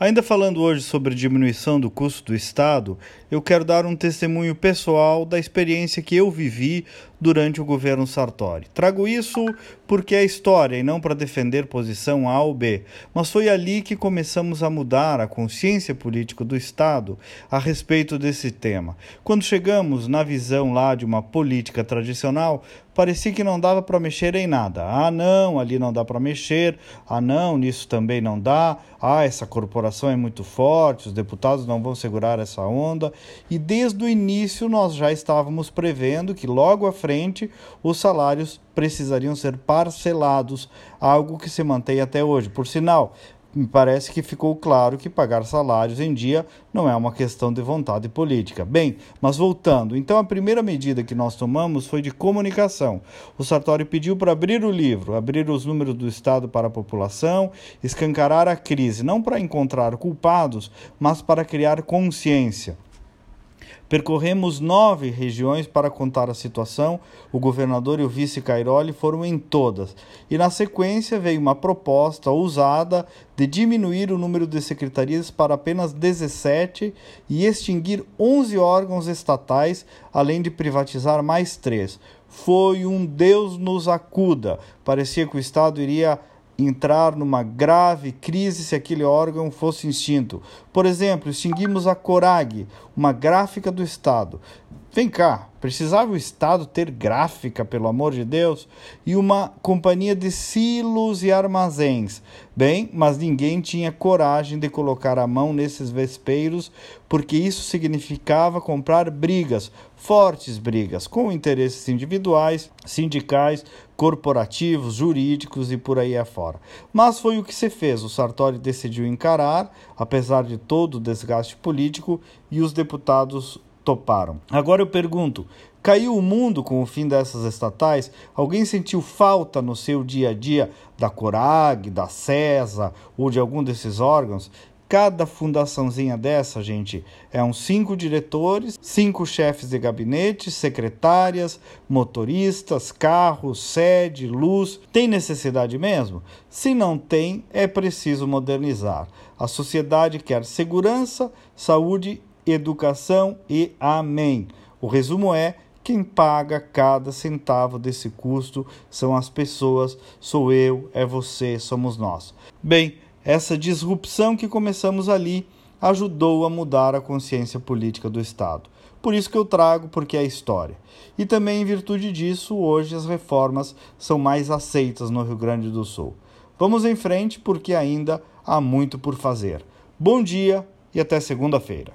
Ainda falando hoje sobre diminuição do custo do Estado, eu quero dar um testemunho pessoal da experiência que eu vivi durante o governo Sartori. Trago isso porque é história e não para defender posição A ou B, mas foi ali que começamos a mudar a consciência política do Estado a respeito desse tema. Quando chegamos na visão lá de uma política tradicional, parecia que não dava para mexer em nada. Ah, não, ali não dá para mexer. Ah, não, nisso também não dá. Ah, essa corporação é muito forte, os deputados não vão segurar essa onda. E desde o início nós já estávamos prevendo que logo à frente os salários precisariam ser parcelados, algo que se mantém até hoje. Por sinal, me parece que ficou claro que pagar salários em dia não é uma questão de vontade política. Bem, mas voltando, então a primeira medida que nós tomamos foi de comunicação. O Sartori pediu para abrir o livro, abrir os números do Estado para a população, escancarar a crise, não para encontrar culpados, mas para criar consciência. Percorremos nove regiões para contar a situação. O governador e o vice Cairoli foram em todas. E na sequência veio uma proposta ousada de diminuir o número de secretarias para apenas 17 e extinguir 11 órgãos estatais, além de privatizar mais três. Foi um Deus nos acuda. Parecia que o Estado iria entrar numa grave crise se aquele órgão fosse extinto. Por exemplo, extinguimos a Corag, uma gráfica do Estado. Vem cá, precisava o Estado ter gráfica, pelo amor de Deus, e uma companhia de silos e armazéns. Bem, mas ninguém tinha coragem de colocar a mão nesses vespeiros, porque isso significava comprar brigas, fortes brigas, com interesses individuais, sindicais, corporativos, jurídicos e por aí afora. Mas foi o que se fez. O Sartori decidiu encarar, apesar de todo o desgaste político, e os deputados toparam. Agora eu pergunto: caiu o mundo com o fim dessas estatais? Alguém sentiu falta no seu dia a dia da Corag, da CESA ou de algum desses órgãos? Cada fundaçãozinha dessa, gente, é uns cinco diretores, cinco chefes de gabinete, secretárias, motoristas, carros, sede, luz. Tem necessidade mesmo? Se não tem, é preciso modernizar. A sociedade quer segurança, saúde educação e amém. O resumo é: quem paga cada centavo desse custo são as pessoas, sou eu, é você, somos nós. Bem, essa disrupção que começamos ali ajudou a mudar a consciência política do Estado. Por isso que eu trago, porque é história. E também, em virtude disso, hoje as reformas são mais aceitas no Rio Grande do Sul. Vamos em frente, porque ainda há muito por fazer. Bom dia e até segunda-feira.